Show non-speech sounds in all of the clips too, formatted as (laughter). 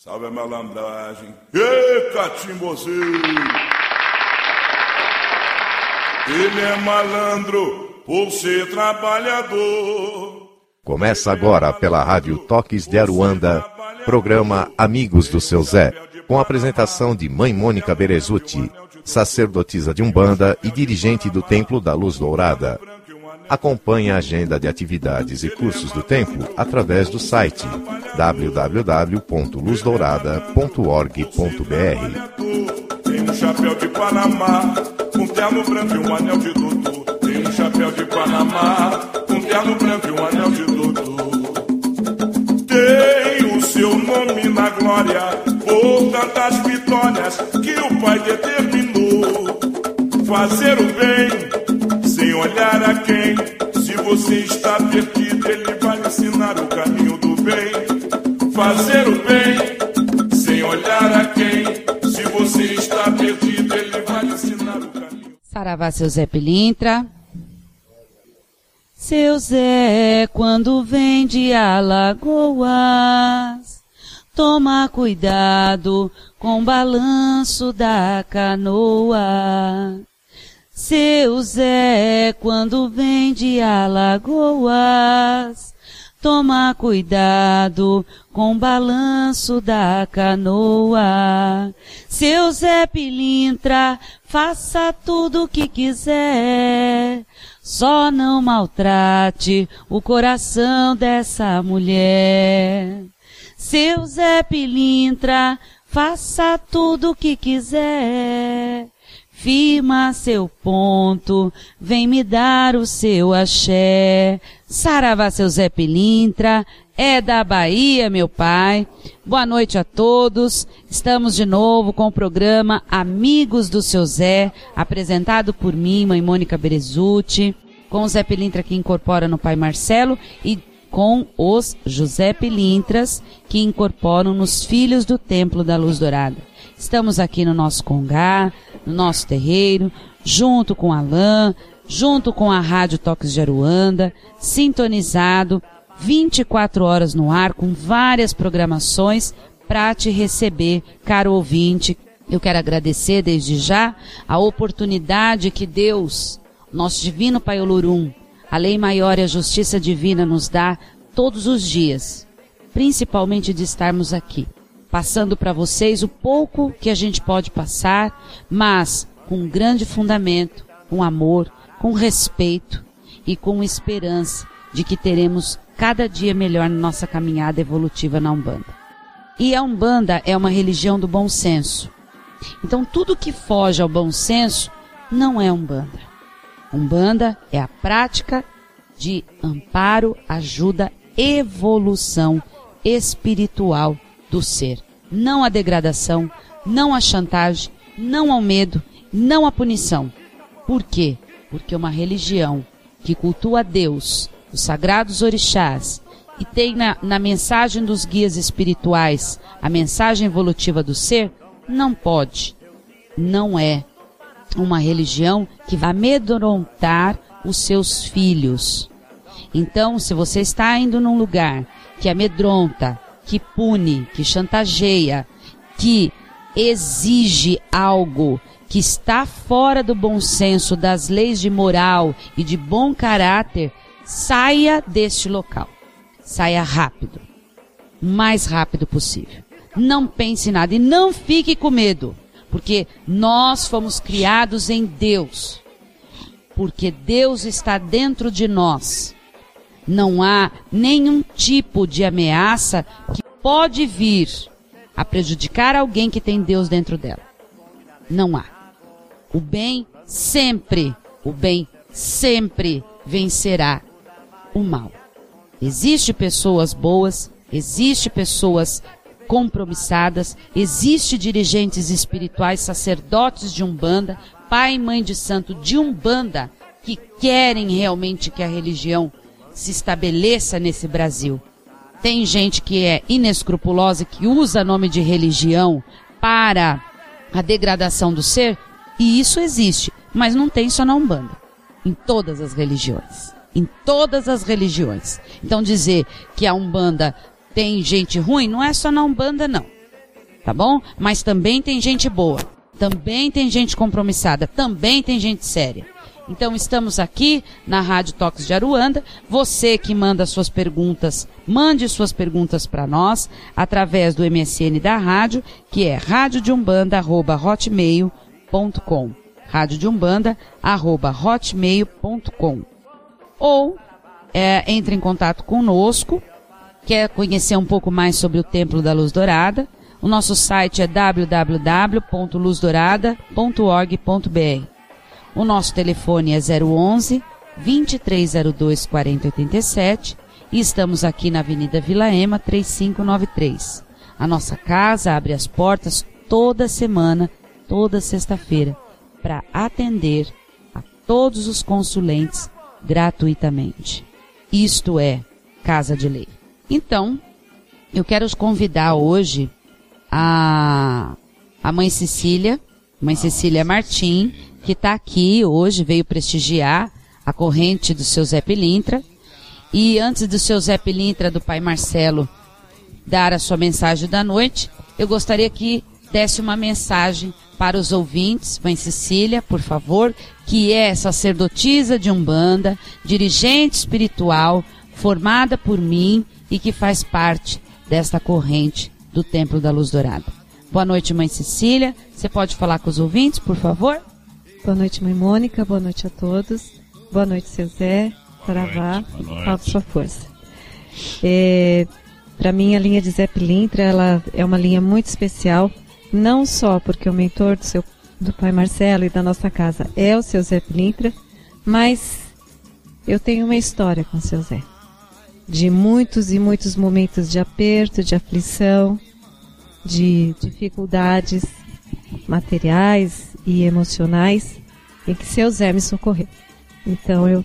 Salve a malandragem. Ê, catimbozinho! Ele é malandro por ser trabalhador. Começa agora pela Rádio Toques de Aruanda, programa Amigos do Seu Zé, com a apresentação de Mãe Mônica Berezuti, sacerdotisa de Umbanda e dirigente do Templo da Luz Dourada. Acompanhe a agenda de atividades e cursos do templo através do site www.luzdourada.org.br. Tem um chapéu de Panamá, um terno branco e um anel de doutor. Tem um chapéu de Panamá, um terno branco e um anel de doutor. Tem o seu nome na glória, por tantas vitórias que o Pai determinou. Fazer o bem olhar a quem. Se você está perdido, ele vai ensinar o caminho do bem. Fazer o bem sem olhar a quem. Se você está perdido, ele vai ensinar o caminho. Saravá, seu Zé Pilintra. Seu Zé, quando vem de Alagoas, toma cuidado com o balanço da canoa. Seu Zé, quando vem de Alagoas, toma cuidado com o balanço da canoa. Seu Zé Pilintra, faça tudo o que quiser, só não maltrate o coração dessa mulher. Seu Zé Pilintra, faça tudo o que quiser, Firma seu ponto, vem me dar o seu axé. Saravá, seu Zé Pilintra, é da Bahia, meu pai. Boa noite a todos. Estamos de novo com o programa Amigos do Seu Zé, apresentado por mim, mãe Mônica Berezuti, com o Zé Pilintra que incorpora no pai Marcelo e com os José Pilintras que incorporam nos Filhos do Templo da Luz Dourada. Estamos aqui no nosso congá, no nosso terreiro, junto com Alain, junto com a Rádio Toques de Aruanda, sintonizado 24 horas no ar com várias programações para te receber, caro ouvinte. Eu quero agradecer desde já a oportunidade que Deus, nosso divino Pai Olorum, a lei maior e a justiça divina nos dá todos os dias, principalmente de estarmos aqui passando para vocês o pouco que a gente pode passar, mas com um grande fundamento, com amor, com respeito e com esperança de que teremos cada dia melhor na nossa caminhada evolutiva na Umbanda. E a Umbanda é uma religião do bom senso. Então tudo que foge ao bom senso não é Umbanda. Umbanda é a prática de amparo, ajuda, evolução espiritual do ser. Não à degradação, não à chantagem, não ao medo, não à punição. Por quê? Porque uma religião que cultua Deus, os sagrados orixás, e tem na, na mensagem dos guias espirituais a mensagem evolutiva do ser, não pode, não é uma religião que vai amedrontar os seus filhos. Então, se você está indo num lugar que amedronta, que pune, que chantageia, que exige algo que está fora do bom senso, das leis de moral e de bom caráter, saia deste local. Saia rápido. Mais rápido possível. Não pense em nada e não fique com medo, porque nós fomos criados em Deus. Porque Deus está dentro de nós não há nenhum tipo de ameaça que pode vir a prejudicar alguém que tem Deus dentro dela. Não há. O bem sempre, o bem sempre vencerá o mal. Existe pessoas boas, existe pessoas compromissadas, existe dirigentes espirituais, sacerdotes de Umbanda, pai e mãe de santo de Umbanda que querem realmente que a religião se estabeleça nesse Brasil. Tem gente que é inescrupulosa, que usa nome de religião para a degradação do ser, e isso existe, mas não tem só na Umbanda. Em todas as religiões. Em todas as religiões. Então dizer que a Umbanda tem gente ruim não é só na Umbanda, não. tá bom? Mas também tem gente boa, também tem gente compromissada, também tem gente séria. Então estamos aqui na Rádio Toques de Aruanda. Você que manda suas perguntas, mande suas perguntas para nós através do MSN da rádio, que é radiodeumbanda@hotmail.com. radiodeumbanda@hotmail.com. Ou é, entre em contato conosco, quer conhecer um pouco mais sobre o Templo da Luz Dourada. O nosso site é www.luzdourada.org.br. O nosso telefone é 011 2302 4087 e estamos aqui na Avenida Vila Ema 3593. A nossa casa abre as portas toda semana, toda sexta-feira, para atender a todos os consulentes gratuitamente. Isto é Casa de Lei. Então, eu quero convidar hoje a, a mãe Cecília, mãe Cecília Martim, que está aqui hoje, veio prestigiar a corrente do seu Zé Pilintra. E antes do seu Zé Pilintra, do pai Marcelo, dar a sua mensagem da noite, eu gostaria que desse uma mensagem para os ouvintes, mãe Cecília, por favor, que é sacerdotisa de Umbanda, dirigente espiritual, formada por mim e que faz parte desta corrente do Templo da Luz Dourada. Boa noite, mãe Cecília. Você pode falar com os ouvintes, por favor? Boa noite, mãe Mônica. Boa noite a todos. Boa noite, seu Zé. Saravá. Salve sua força. É, Para mim, a linha de Zé Pilintra ela é uma linha muito especial, não só porque o mentor do, seu, do pai Marcelo e da nossa casa é o seu Zé Pilintra, mas eu tenho uma história com o seu Zé. De muitos e muitos momentos de aperto, de aflição, de dificuldades materiais e emocionais em que seu Zé me socorreu. Então eu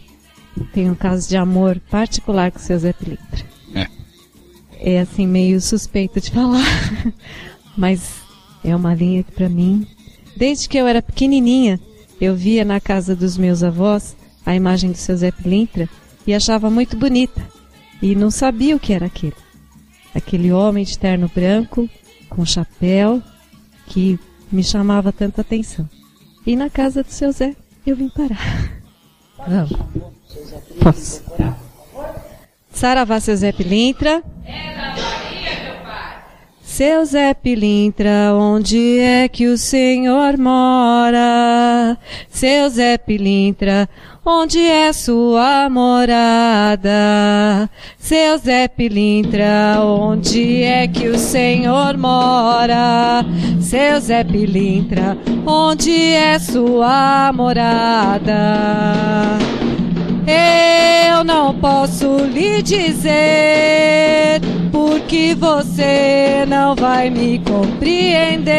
tenho um caso de amor particular com seu Zé Pilintra. É. é assim meio suspeito de (laughs) falar, mas é uma linha que para mim, desde que eu era pequenininha, eu via na casa dos meus avós a imagem do seu Zé Pilintra e achava muito bonita e não sabia o que era aquilo. Aquele homem de terno branco, com chapéu, que me chamava tanta atenção. E na casa do seu Zé eu vim parar. Vamos. Posso? Saravá, seu Zé Pilintra. É da Bahia, meu pai. Seu Zé Pilintra, onde é que o senhor mora? Seu Zé Pilintra, onde é sua morada? Seu Zé Pilintra, onde é que o Senhor mora? Seu Zé Pilintra, onde é sua morada? Eu não posso lhe dizer, porque você não vai me compreender.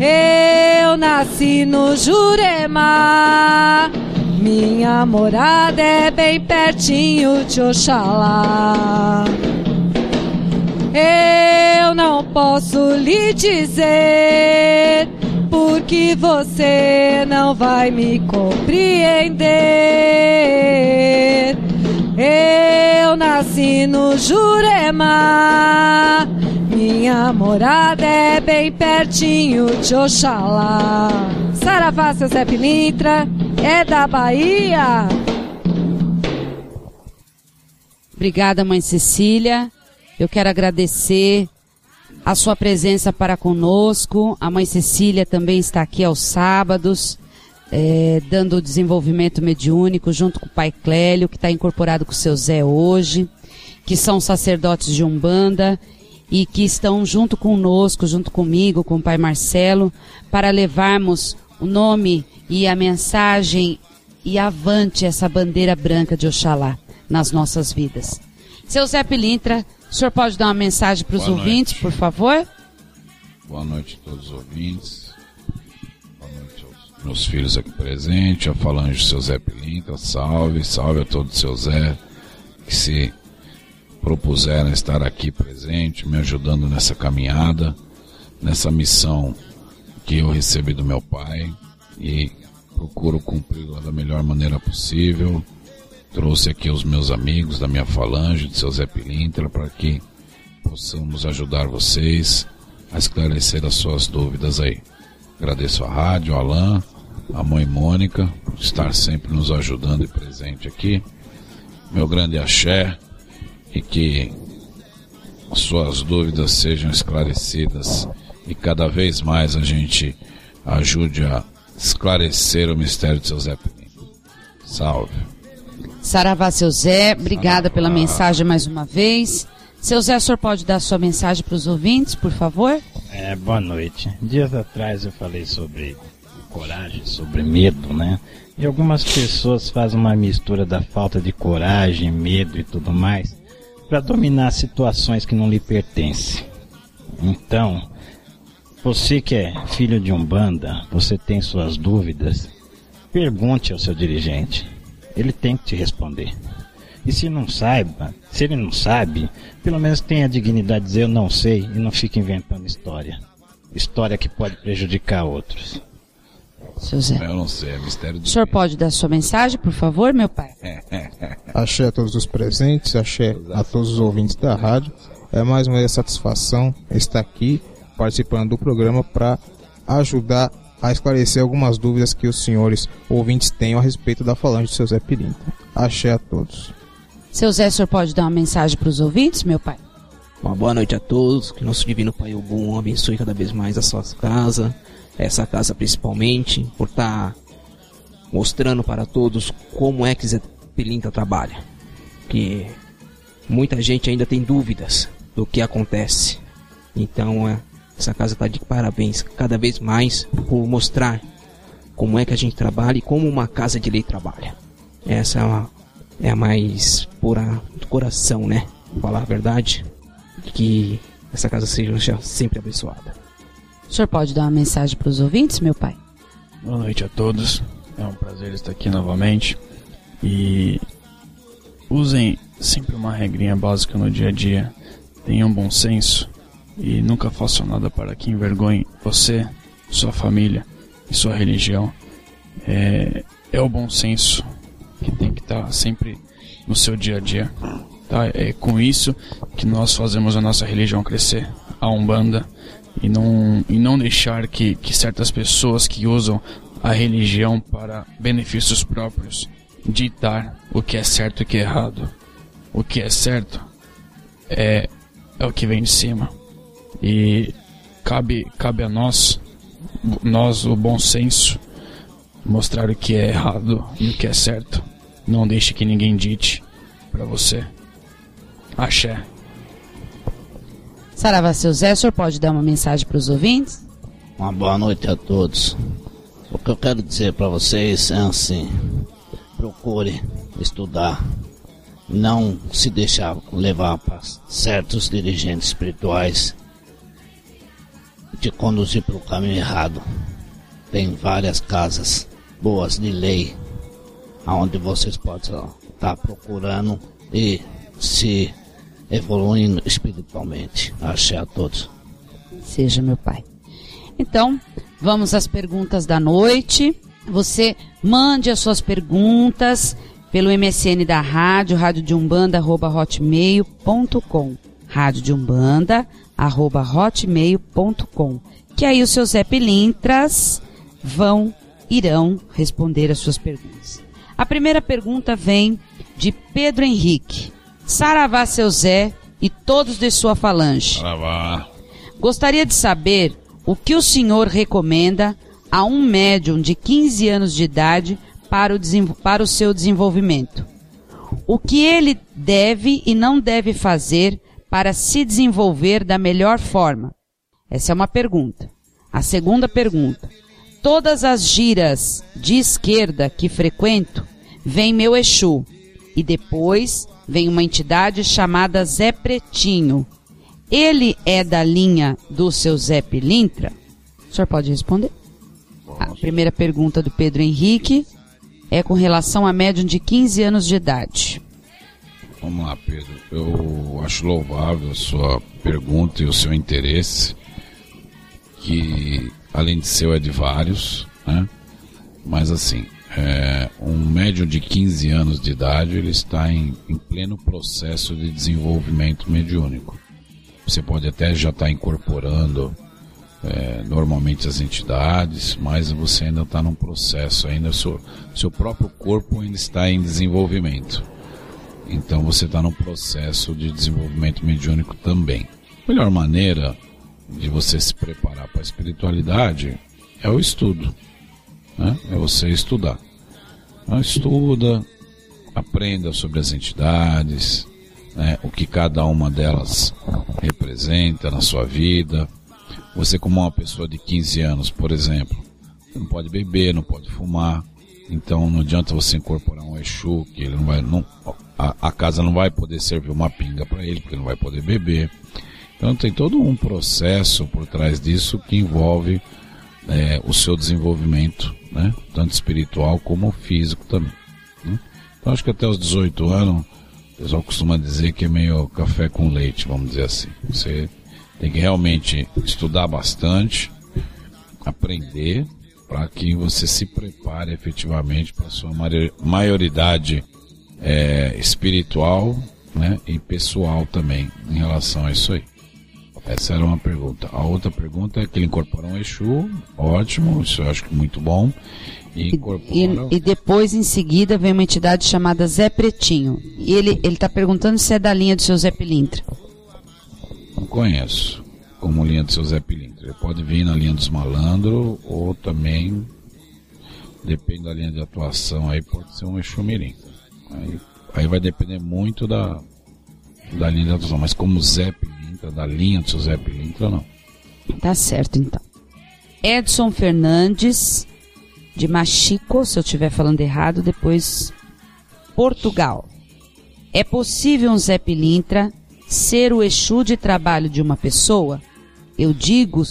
Eu nasci no Jurema, minha morada é bem pertinho de Oxalá. Eu não posso lhe dizer, porque você não vai me compreender. Eu nasci no Jurema, minha morada é bem pertinho de Oxalá. Saravá, seu Zé Pilintra, é da Bahia. Obrigada, mãe Cecília. Eu quero agradecer a sua presença para conosco. A mãe Cecília também está aqui aos sábados, é, dando o desenvolvimento mediúnico junto com o pai Clélio, que está incorporado com o seu Zé hoje, que são sacerdotes de Umbanda e que estão junto conosco, junto comigo, com o Pai Marcelo, para levarmos o nome e a mensagem e avante essa bandeira branca de Oxalá nas nossas vidas. Seu Zé Pilintra, o senhor pode dar uma mensagem para os ouvintes, por favor? Boa noite a todos os ouvintes. Boa noite aos meus filhos aqui presentes, a falange do seu Zé Pilintra, salve, salve a todos seu Zé, que se propuseram estar aqui presente, me ajudando nessa caminhada, nessa missão que eu recebi do meu pai e procuro cumpri-la da melhor maneira possível. Trouxe aqui os meus amigos da minha falange, de seu Zé Pilintra, para que possamos ajudar vocês a esclarecer as suas dúvidas aí. Agradeço a rádio, a Alain, a mãe Mônica, por estar sempre nos ajudando e presente aqui. Meu grande axé e que as suas dúvidas sejam esclarecidas e cada vez mais a gente ajude a esclarecer o mistério de seu Zé Peninho. Salve. Saravá, seu Zé, obrigada Saravá. pela mensagem mais uma vez. Seu Zé, o senhor pode dar sua mensagem para os ouvintes, por favor? É, boa noite. Dias atrás eu falei sobre coragem, sobre medo, né? E algumas pessoas fazem uma mistura da falta de coragem, medo e tudo mais para dominar situações que não lhe pertencem. Então, você que é filho de um banda, você tem suas dúvidas, pergunte ao seu dirigente. Ele tem que te responder. E se não saiba, se ele não sabe, pelo menos tenha a dignidade de dizer eu não sei e não fique inventando história. História que pode prejudicar outros. Seu Zé. Eu não sei, é mistério do O senhor pode dar sua mensagem, por favor, meu pai? (laughs) Axé a todos os presentes, axé a todos os ouvintes da rádio. É mais uma satisfação estar aqui participando do programa para ajudar a esclarecer algumas dúvidas que os senhores ouvintes tenham a respeito da falange de seu Zé Pirinta. Axé a todos. Seu Zé, o senhor pode dar uma mensagem para os ouvintes, meu pai? Uma boa noite a todos, que nosso Divino Pai Ogum abençoe cada vez mais a sua casa, essa casa principalmente, por estar mostrando para todos como é que Zé Pilinta trabalha. Que muita gente ainda tem dúvidas do que acontece. Então, é, essa casa está de parabéns cada vez mais por mostrar como é que a gente trabalha e como uma casa de lei trabalha. Essa é é a mais pura do coração, né? Falar a verdade. Que essa casa seja sempre abençoada. O senhor pode dar uma mensagem para os ouvintes, meu pai? Boa noite a todos. É um prazer estar aqui novamente. E usem sempre uma regrinha básica no dia a dia. Tenham bom senso e nunca façam nada para que envergonhe você, sua família e sua religião. É, é o bom senso que tem que estar sempre no seu dia a dia. Tá? É com isso que nós fazemos a nossa religião crescer, a Umbanda, e não, e não deixar que, que certas pessoas que usam a religião para benefícios próprios ditar o que é certo e o que é errado. O que é certo é, é o que vem de cima. E cabe, cabe a nós, nós, o bom senso, mostrar o que é errado e o que é certo. Não deixe que ninguém dite para você. Axé. Saravá, seu Zé, o senhor pode dar uma mensagem para os ouvintes? Uma boa noite a todos. O que eu quero dizer para vocês é assim: procure estudar, não se deixar levar para certos dirigentes espirituais te conduzir para o caminho errado. Tem várias casas boas de lei aonde vocês podem estar procurando e se evoluindo espiritualmente. Achei a todos. Seja meu pai. Então, vamos às perguntas da noite. Você mande as suas perguntas pelo MSN da rádio, radiodeumbanda.hotmail.com radiodeumbanda.hotmail.com Que aí os seus Zé vão, irão responder as suas perguntas. A primeira pergunta vem de Pedro Henrique. Saravá, seu Zé e todos de sua falange. Saravá. Gostaria de saber o que o senhor recomenda a um médium de 15 anos de idade para o, para o seu desenvolvimento. O que ele deve e não deve fazer para se desenvolver da melhor forma? Essa é uma pergunta. A segunda pergunta. Todas as giras de esquerda que frequento, vem meu Exu. E depois vem uma entidade chamada Zé Pretinho. Ele é da linha do seu Zé Pilintra? O senhor pode responder? A primeira pergunta do Pedro Henrique é com relação a médium de 15 anos de idade. Vamos lá, Pedro. Eu acho louvável a sua pergunta e o seu interesse, que além de seu é de vários, né? Mas assim, é, um médium de 15 anos de idade, ele está em, em pleno processo de desenvolvimento mediúnico. Você pode até já estar incorporando é, normalmente as entidades, mas você ainda está num processo, ainda seu, seu próprio corpo ainda está em desenvolvimento. Então você está num processo de desenvolvimento mediúnico também. A melhor maneira de você se preparar para a espiritualidade é o estudo. Né? É você estudar. Então, estuda, aprenda sobre as entidades, né? o que cada uma delas representa na sua vida. Você, como uma pessoa de 15 anos, por exemplo, não pode beber, não pode fumar. Então não adianta você incorporar um Exu, que ele não vai. Não, a, a casa não vai poder servir uma pinga para ele, porque ele não vai poder beber. Então tem todo um processo por trás disso que envolve é, o seu desenvolvimento, né? tanto espiritual como físico também. Né? Então acho que até os 18 anos, o pessoal costuma dizer que é meio café com leite, vamos dizer assim. Você tem que realmente estudar bastante, aprender, para que você se prepare efetivamente para a sua maioridade é, espiritual né, e pessoal também em relação a isso aí. Essa era uma pergunta. A outra pergunta é que ele incorporou um Exu, ótimo, isso eu acho que muito bom. E, incorpora... e, e, depois, em seguida, vem uma entidade chamada Zé Pretinho. E ele está perguntando se é da linha do seu Zé Pilintra. Não conheço como linha do seu Zé Pilintra. Ele pode vir na linha dos malandros ou também, depende da linha de atuação, aí pode ser um Exu Mirim. Aí, aí vai depender muito da, da linha de atuação. Mas como Zé Pilintra, da linha do seu Zé Pilintra, não. Tá certo, então. Edson Fernandes, de Machico, se eu estiver falando errado, depois Portugal. É possível um Zé Pilintra ser o Exu de trabalho de uma pessoa? Eu digo,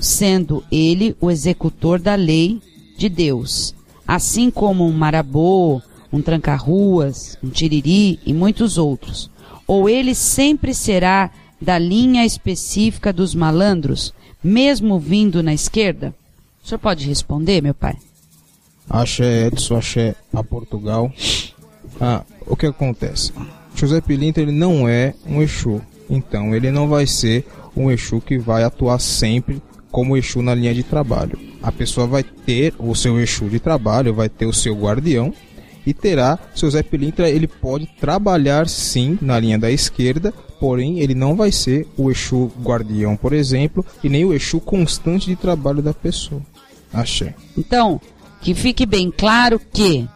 sendo ele o executor da lei de Deus, assim como um marabô, um tranca-ruas, um tiriri e muitos outros. Ou ele sempre será da linha específica dos malandros, mesmo vindo na esquerda? O senhor pode responder, meu pai? Axé Edson, axé a Portugal. Ah, o que acontece? José Pilintra ele não é um Exu, então ele não vai ser um Exu que vai atuar sempre como Exu na linha de trabalho. A pessoa vai ter o seu Exu de trabalho, vai ter o seu guardião, e terá seu Zé Pilintra, ele pode trabalhar sim na linha da esquerda, porém ele não vai ser o Exu guardião, por exemplo, e nem o Exu constante de trabalho da pessoa. Achei. Então, que fique bem claro que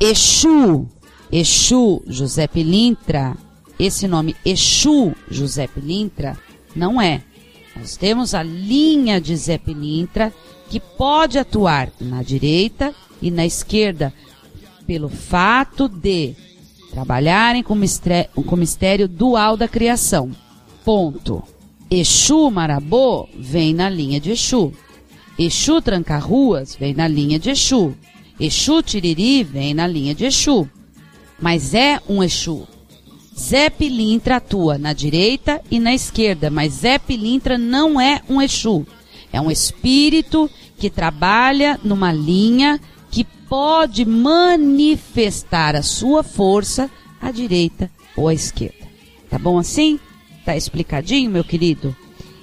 Exu, Exu José Pilintra, esse nome Exu José Pilintra não é. Nós temos a linha de Zé Pilintra que pode atuar na direita e na esquerda, pelo fato de trabalharem com o mistério dual da criação. Ponto. Exu Marabô vem na linha de Exu. Exu Tranca-Ruas vem na linha de Exu. Exu Tiriri vem na linha de Exu. Mas é um Exu. Zé Pilintra atua na direita e na esquerda, mas Zé Pilintra não é um Exu. É um espírito que trabalha numa linha pode manifestar a sua força à direita ou à esquerda. Tá bom assim? Tá explicadinho, meu querido?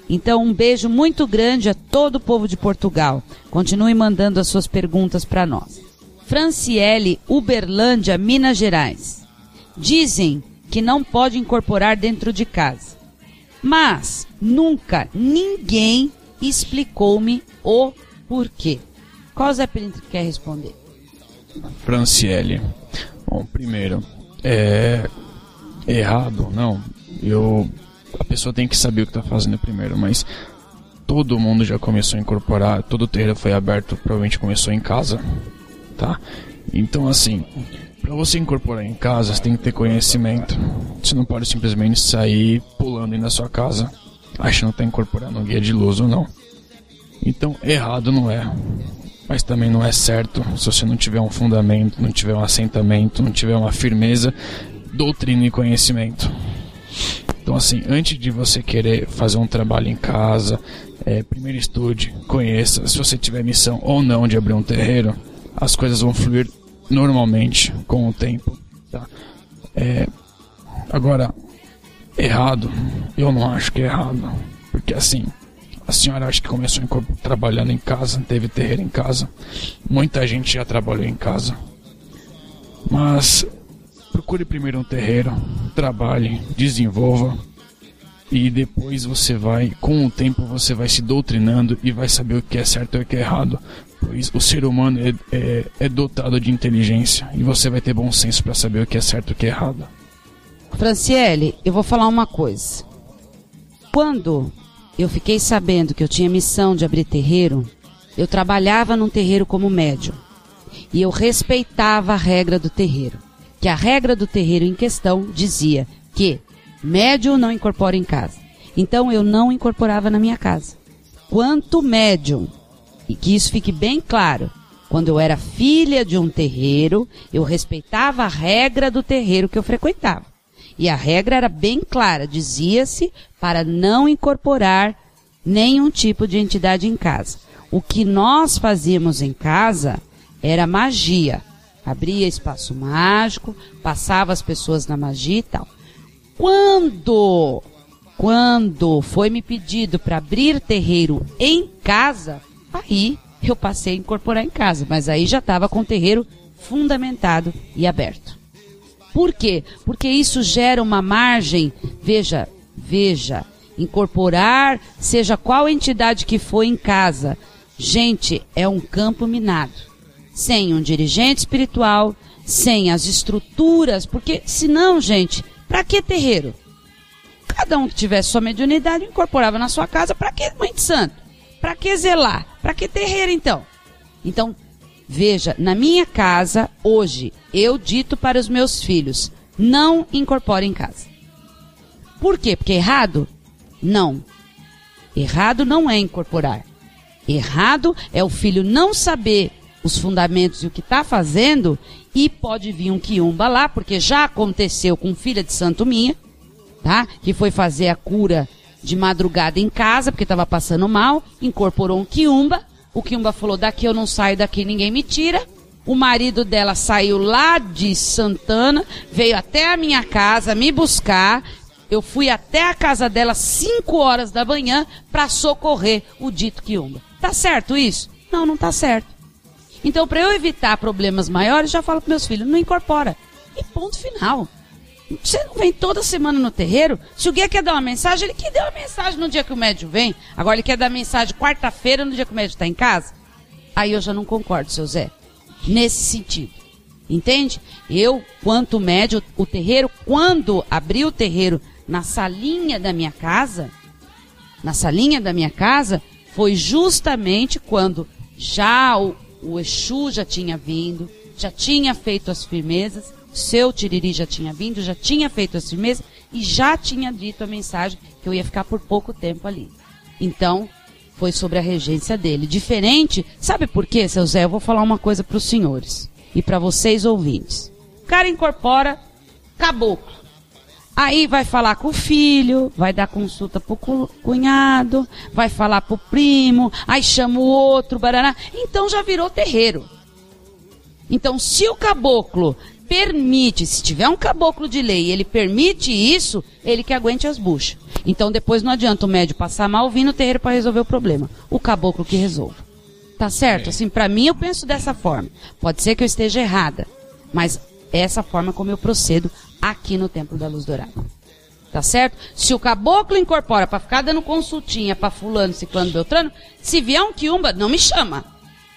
Então, um beijo muito grande a todo o povo de Portugal. Continue mandando as suas perguntas para nós. Franciele, Uberlândia, Minas Gerais. Dizem que não pode incorporar dentro de casa. Mas nunca ninguém explicou-me o porquê. Qual Zé Pelintra quer responder? Franciele. Bom, primeiro, é errado, não. Eu a pessoa tem que saber o que está fazendo primeiro, mas todo mundo já começou a incorporar, todo o terreiro foi aberto, provavelmente começou em casa, tá? Então assim, para você incorporar em casa, você tem que ter conhecimento. Você não pode simplesmente sair pulando aí na sua casa, achando que está incorporando um guia de luz ou não. Então, errado não é mas também não é certo se você não tiver um fundamento, não tiver um assentamento, não tiver uma firmeza, doutrina e conhecimento. Então, assim, antes de você querer fazer um trabalho em casa, é, primeiro estude, conheça. Se você tiver missão ou não de abrir um terreiro, as coisas vão fluir normalmente com o tempo. Tá? É, agora, Errado, eu não acho que é errado. Porque assim, a senhora acha que começou trabalhando em casa, teve terreiro em casa. Muita gente já trabalhou em casa. Mas procure primeiro um terreiro, trabalhe, desenvolva. E depois você vai, com o tempo, você vai se doutrinando e vai saber o que é certo e o que é errado. Pois o ser humano é, é, é dotado de inteligência e você vai ter bom senso para saber o que é certo e o que é errado. Franciele, eu vou falar uma coisa. Quando eu fiquei sabendo que eu tinha missão de abrir terreiro, eu trabalhava num terreiro como médium. E eu respeitava a regra do terreiro. Que a regra do terreiro em questão dizia que médium não incorpora em casa. Então eu não incorporava na minha casa. Quanto médium, e que isso fique bem claro, quando eu era filha de um terreiro, eu respeitava a regra do terreiro que eu frequentava. E a regra era bem clara, dizia-se para não incorporar nenhum tipo de entidade em casa. O que nós fazíamos em casa era magia. Abria espaço mágico, passava as pessoas na magia e tal. Quando, quando foi me pedido para abrir terreiro em casa, aí eu passei a incorporar em casa, mas aí já estava com o terreiro fundamentado e aberto. Por quê? Porque isso gera uma margem, veja, veja, incorporar, seja qual entidade que for em casa. Gente, é um campo minado. Sem um dirigente espiritual, sem as estruturas, porque senão, gente, para que terreiro? Cada um que tivesse sua mediunidade incorporava na sua casa, para que mãe de santo? Para que zelar? Para que terreiro então? Então, Veja, na minha casa, hoje, eu dito para os meus filhos: não incorpore em casa. Por quê? Porque errado? Não. Errado não é incorporar. Errado é o filho não saber os fundamentos e o que está fazendo e pode vir um quiumba lá, porque já aconteceu com filha de santo minha, tá? Que foi fazer a cura de madrugada em casa, porque estava passando mal, incorporou um quiumba, o Kimba falou: daqui eu não saio, daqui ninguém me tira. O marido dela saiu lá de Santana, veio até a minha casa me buscar. Eu fui até a casa dela 5 horas da manhã para socorrer o dito Kiumba. Tá certo isso? Não, não tá certo. Então, para eu evitar problemas maiores, já falo para meus filhos: não incorpora. E ponto final. Você não vem toda semana no terreiro? Se o guia quer dar uma mensagem, ele quer dar uma mensagem no dia que o médium vem. Agora ele quer dar mensagem quarta-feira, no dia que o médium está em casa. Aí eu já não concordo, seu Zé. Nesse sentido. Entende? Eu, quanto médio, o terreiro, quando abri o terreiro na salinha da minha casa, na salinha da minha casa, foi justamente quando já o, o Exu já tinha vindo, já tinha feito as firmezas, seu Tiriri já tinha vindo, já tinha feito as firmezas e já tinha dito a mensagem que eu ia ficar por pouco tempo ali. Então, foi sobre a regência dele. Diferente, sabe por quê, seu Zé? Eu vou falar uma coisa para os senhores e para vocês ouvintes. O cara incorpora caboclo. Aí vai falar com o filho, vai dar consulta pro cunhado, vai falar pro primo, aí chama o outro, baraná. Então já virou terreiro. Então, se o caboclo permite, se tiver um caboclo de lei ele permite isso, ele que aguente as buchas. Então depois não adianta o médio passar mal vindo no terreiro para resolver o problema. O caboclo que resolve. Tá certo? Assim, para mim eu penso dessa forma. Pode ser que eu esteja errada, mas é essa forma como eu procedo aqui no Templo da Luz Dourada. Tá certo? Se o caboclo incorpora para ficar dando consultinha para fulano, ciclano, beltrano, se vier um quiumba, não me chama.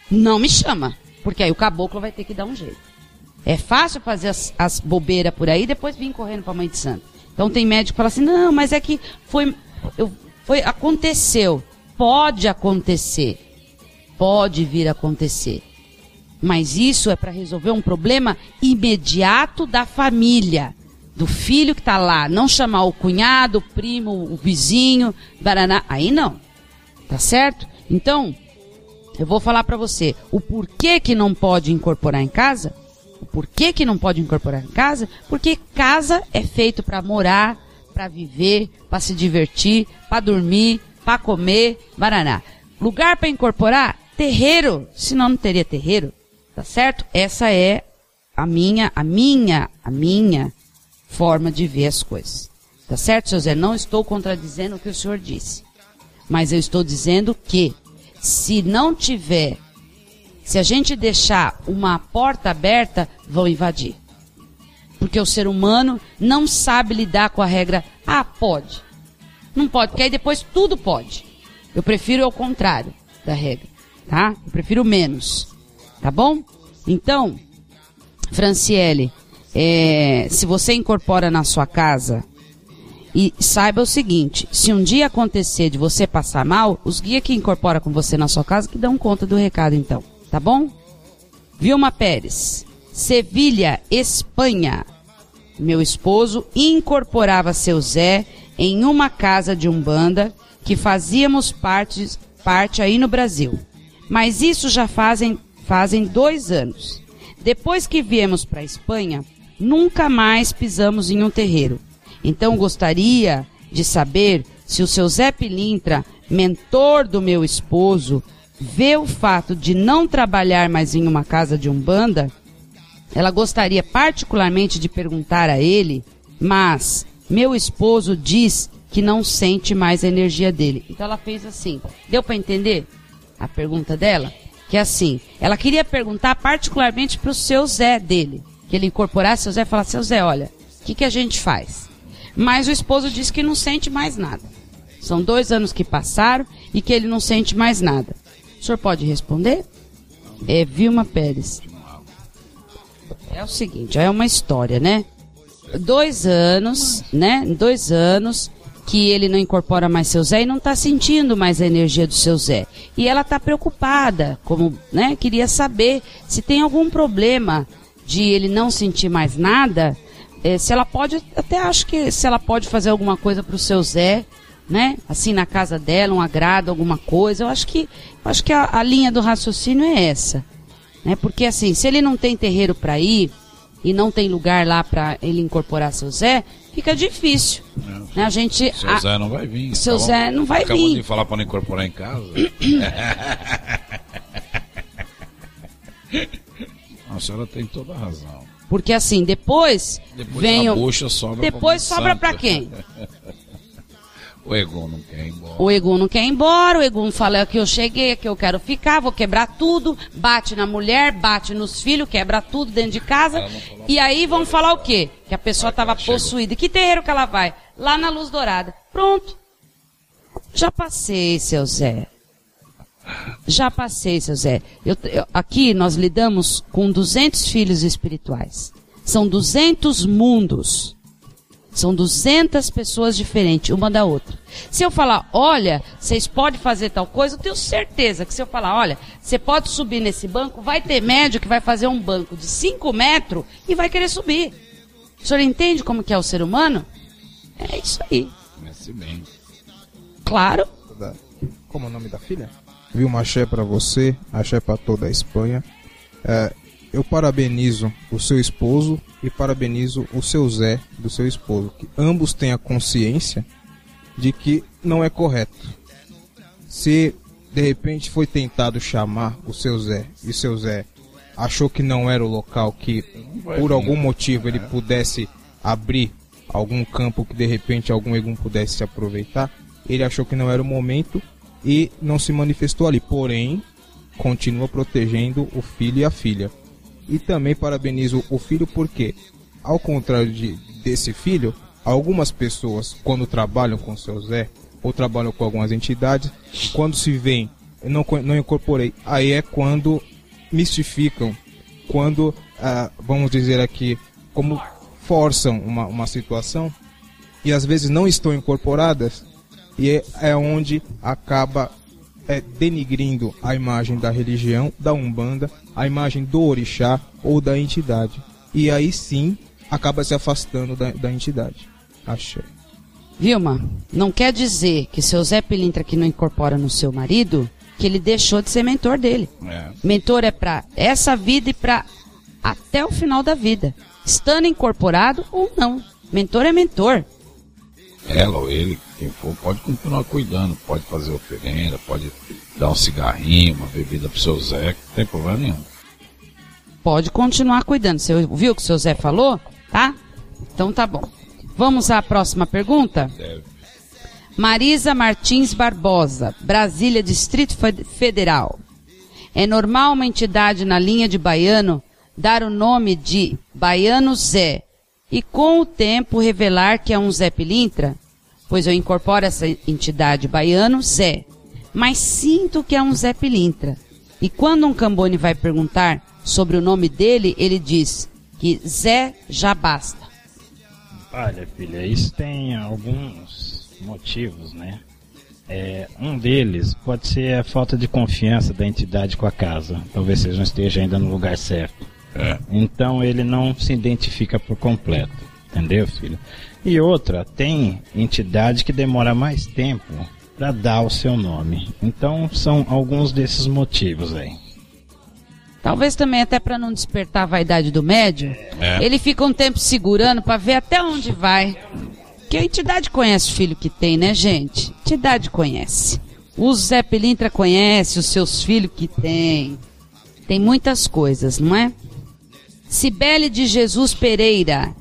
Não me chama. Porque aí o caboclo vai ter que dar um jeito. É fácil fazer as, as bobeiras por aí e depois vir correndo para a mãe de santo. Então tem médico que fala assim, não, mas é que foi, eu, foi, aconteceu. Pode acontecer. Pode vir a acontecer. Mas isso é para resolver um problema imediato da família. Do filho que está lá. Não chamar o cunhado, o primo, o vizinho, baraná. Aí não. Tá certo? Então, eu vou falar para você o porquê que não pode incorporar em casa por que, que não pode incorporar em casa? Porque casa é feito para morar, para viver, para se divertir, para dormir, para comer, baraná. Lugar para incorporar? Terreiro. Senão não teria terreiro. Tá certo? Essa é a minha, a minha, a minha forma de ver as coisas. Tá certo, seu Zé? Não estou contradizendo o que o senhor disse. Mas eu estou dizendo que se não tiver, se a gente deixar uma porta aberta, vão invadir. Porque o ser humano não sabe lidar com a regra, ah, pode. Não pode, porque aí depois tudo pode. Eu prefiro o contrário da regra, tá? Eu prefiro menos, tá bom? Então, Franciele, é, se você incorpora na sua casa e saiba o seguinte, se um dia acontecer de você passar mal, os guias que incorpora com você na sua casa que dão conta do recado então, tá bom? Vilma Pérez, Sevilha, Espanha. Meu esposo incorporava seu Zé em uma casa de umbanda que fazíamos parte, parte aí no Brasil. Mas isso já fazem, fazem dois anos. Depois que viemos para a Espanha, nunca mais pisamos em um terreiro. Então gostaria de saber se o seu Zé Pilintra, mentor do meu esposo, vê o fato de não trabalhar mais em uma casa de umbanda. Ela gostaria particularmente de perguntar a ele, mas meu esposo diz que não sente mais a energia dele. Então ela fez assim. Deu para entender a pergunta dela? Que é assim, ela queria perguntar particularmente para o seu Zé dele, que ele incorporasse seu Zé e falasse, seu Zé, olha, o que, que a gente faz? Mas o esposo disse que não sente mais nada. São dois anos que passaram e que ele não sente mais nada. O senhor pode responder? É Vilma Pérez. É o seguinte, é uma história, né? Dois anos, né? Dois anos que ele não incorpora mais seu Zé e não está sentindo mais a energia do seu Zé. E ela está preocupada, como, né? Queria saber se tem algum problema de ele não sentir mais nada é, se ela pode, até acho que se ela pode fazer alguma coisa para o seu Zé, né? Assim na casa dela, um agrado, alguma coisa. Eu acho que, eu acho que a, a linha do raciocínio é essa, né? Porque assim, se ele não tem terreiro para ir e não tem lugar lá para ele incorporar seu Zé, fica difícil. É, né? A gente, seu a, Zé não vai vir. Seu Acabou, Zé não vai acabou vir. de falar para não incorporar em casa. (laughs) a senhora tem toda a razão. Porque assim, depois, depois vem o... bucha sobra Depois sobra para quem? (laughs) o Egon não quer ir embora. O Egon não quer ir embora, o Egon fala que eu cheguei, que eu quero ficar, vou quebrar tudo, bate na mulher, bate nos filhos, quebra tudo dentro de casa. E aí vão falar o quê? Que a pessoa estava possuída. Que terreiro que ela vai? Lá na Luz Dourada. Pronto. Já passei, seu Zé. Já passei, seu Zé. Eu, eu, aqui nós lidamos com 200 filhos espirituais. São 200 mundos. São 200 pessoas diferentes, uma da outra. Se eu falar, olha, vocês podem fazer tal coisa, eu tenho certeza que se eu falar, olha, você pode subir nesse banco, vai ter médio que vai fazer um banco de 5 metros e vai querer subir. O senhor entende como que é o ser humano? É isso aí. Conhece bem. Claro. Como é o nome da filha? Viu uma axé para você, axé para toda a Espanha. É, eu parabenizo o seu esposo e parabenizo o seu Zé do seu esposo. Que ambos tenham consciência de que não é correto. Se de repente foi tentado chamar o seu Zé e o seu Zé achou que não era o local que por algum motivo ele pudesse abrir algum campo que de repente algum egum pudesse se aproveitar, ele achou que não era o momento e não se manifestou ali. Porém, continua protegendo o filho e a filha. E também parabenizo o filho porque, ao contrário de, desse filho, algumas pessoas, quando trabalham com seu Zé, ou trabalham com algumas entidades, quando se veem, não, não incorporei, aí é quando mistificam, quando, ah, vamos dizer aqui, como forçam uma, uma situação e às vezes não estão incorporadas e é, é onde acaba é, denigrindo a imagem da religião, da Umbanda, a imagem do orixá ou da entidade. E aí sim acaba se afastando da, da entidade. Achei. Vilma, não quer dizer que seu Zé Pilintra que não incorpora no seu marido, que ele deixou de ser mentor dele. É. Mentor é para essa vida e para até o final da vida. Estando incorporado ou não. Mentor é mentor. Ela ou ele, quem for, pode continuar cuidando, pode fazer oferenda, pode dar um cigarrinho, uma bebida pro seu Zé, que não tem problema nenhum. Pode continuar cuidando. Você ouviu o que o seu Zé falou? Tá? Então tá bom. Vamos à próxima pergunta? Deve. Marisa Martins Barbosa, Brasília, Distrito Fe- Federal. É normal uma entidade na linha de baiano dar o nome de Baiano Zé e com o tempo revelar que é um Zé Pilintra? Pois eu incorporo essa entidade baiano Zé, mas sinto que é um Zé Pilintra. E quando um Cambone vai perguntar sobre o nome dele, ele diz que Zé já basta. Olha, filha, isso tem alguns motivos, né? É, um deles pode ser a falta de confiança da entidade com a casa. Talvez você não esteja ainda no lugar certo. É. Então ele não se identifica por completo. Entendeu, filho? E outra, tem entidade que demora mais tempo para dar o seu nome. Então são alguns desses motivos aí. Talvez também até para não despertar a vaidade do médium, É. ele fica um tempo segurando para ver até onde vai. Que a entidade conhece o filho que tem, né, gente? A entidade conhece. O Zé Pilintra conhece os seus filhos que tem. Tem muitas coisas, não é? Cibele de Jesus Pereira,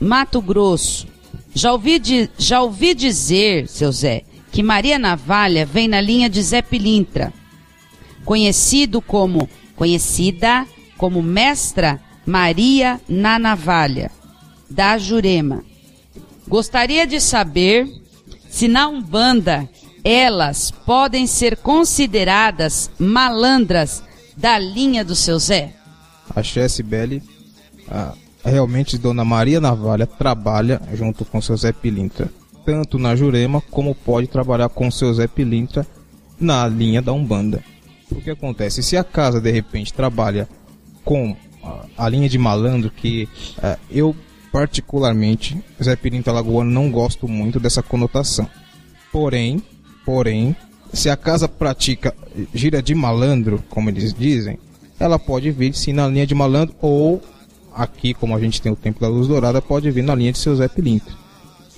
Mato Grosso. Já ouvi, di- já ouvi dizer, seu Zé, que Maria Navalha vem na linha de Zé Pilintra conhecido como conhecida como Mestra Maria na Navalha da Jurema. Gostaria de saber se na Umbanda elas podem ser consideradas malandras da linha do seu Zé. A Chess Belli, ah, realmente Dona Maria Navalha trabalha junto com seu Zé Pilintra, tanto na Jurema como pode trabalhar com seu Zé Pilintra na linha da Umbanda. O que acontece? Se a casa de repente trabalha com ah, a linha de malandro, que ah, eu particularmente, Zé Pilintra Lagoano, não gosto muito dessa conotação. Porém, porém, se a casa pratica gira de malandro, como eles dizem, ela pode vir sim na linha de malandro ou aqui, como a gente tem o Templo da Luz Dourada, pode vir na linha de seu Zé Pilintra.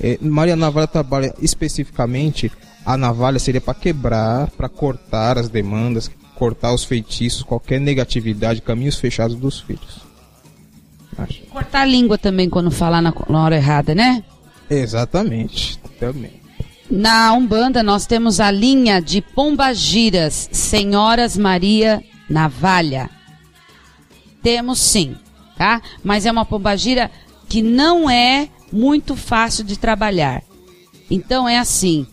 É, Maria Navalha trabalha especificamente, a navalha seria para quebrar, para cortar as demandas, cortar os feitiços, qualquer negatividade, caminhos fechados dos filhos. Acho. Cortar a língua também quando falar na, na hora errada, né? Exatamente, também. Na Umbanda nós temos a linha de Pombagiras, Senhoras Maria Navalha. Temos sim, tá? Mas é uma pombagira que não é muito fácil de trabalhar. Então é assim,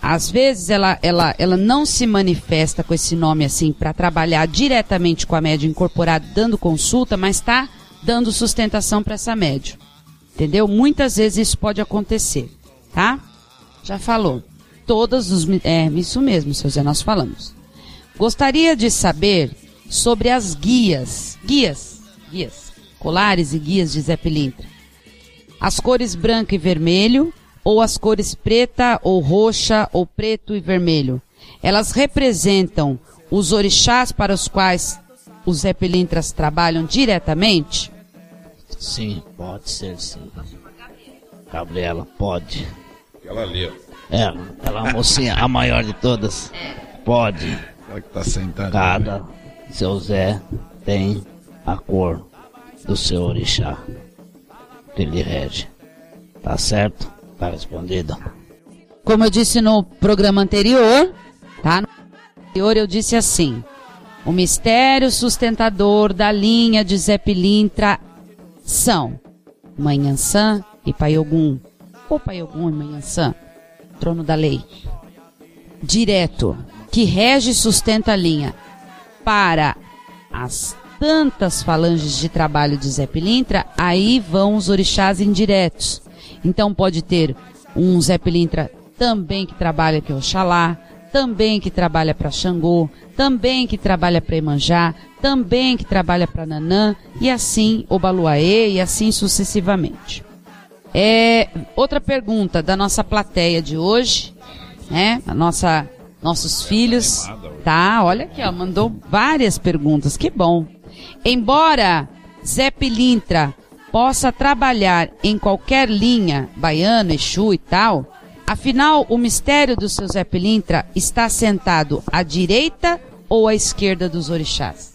às vezes ela, ela, ela não se manifesta com esse nome assim para trabalhar diretamente com a média incorporada dando consulta, mas está dando sustentação para essa média. Entendeu? Muitas vezes isso pode acontecer, tá? Já falou. Todos os. É, isso mesmo, seu Zé, nós falamos. Gostaria de saber sobre as guias. Guias. Guias. Colares e guias de Zé Pilintra. As cores branco e vermelho, ou as cores preta ou roxa, ou preto e vermelho. Elas representam os orixás para os quais os Zé Pilintras trabalham diretamente? Sim, pode ser sim. Gabriela, pode. Aquela ali, ó. É, aquela mocinha, a maior de todas. Pode. Aquela que tá sentada. Cada seu Zé tem a cor do seu orixá ele rege. Tá certo? Tá respondido. Como eu disse no programa anterior, tá? No anterior eu disse assim: o mistério sustentador da linha de Zé Pilintra são Mãe Ansã e Pai Ogum. Ou Pai Ogum e Mãe Ansã, trono da lei. Direto, que rege e sustenta a linha para as tantas falanges de trabalho de Zé Pilintra, aí vão os orixás indiretos. Então pode ter um Zé Pilintra também que trabalha para Oxalá, também que trabalha para Xangô, também que trabalha para Emanjá, também que trabalha para Nanã, e assim o Baluaê, e assim sucessivamente. É, outra pergunta da nossa plateia de hoje, né? A nossa, nossos filhos, tá? Olha aqui, ó, mandou várias perguntas, que bom. Embora Zé Pilintra possa trabalhar em qualquer linha, baiano, Exu e tal, afinal o mistério do seu Zé Pilintra está sentado à direita ou à esquerda dos orixás?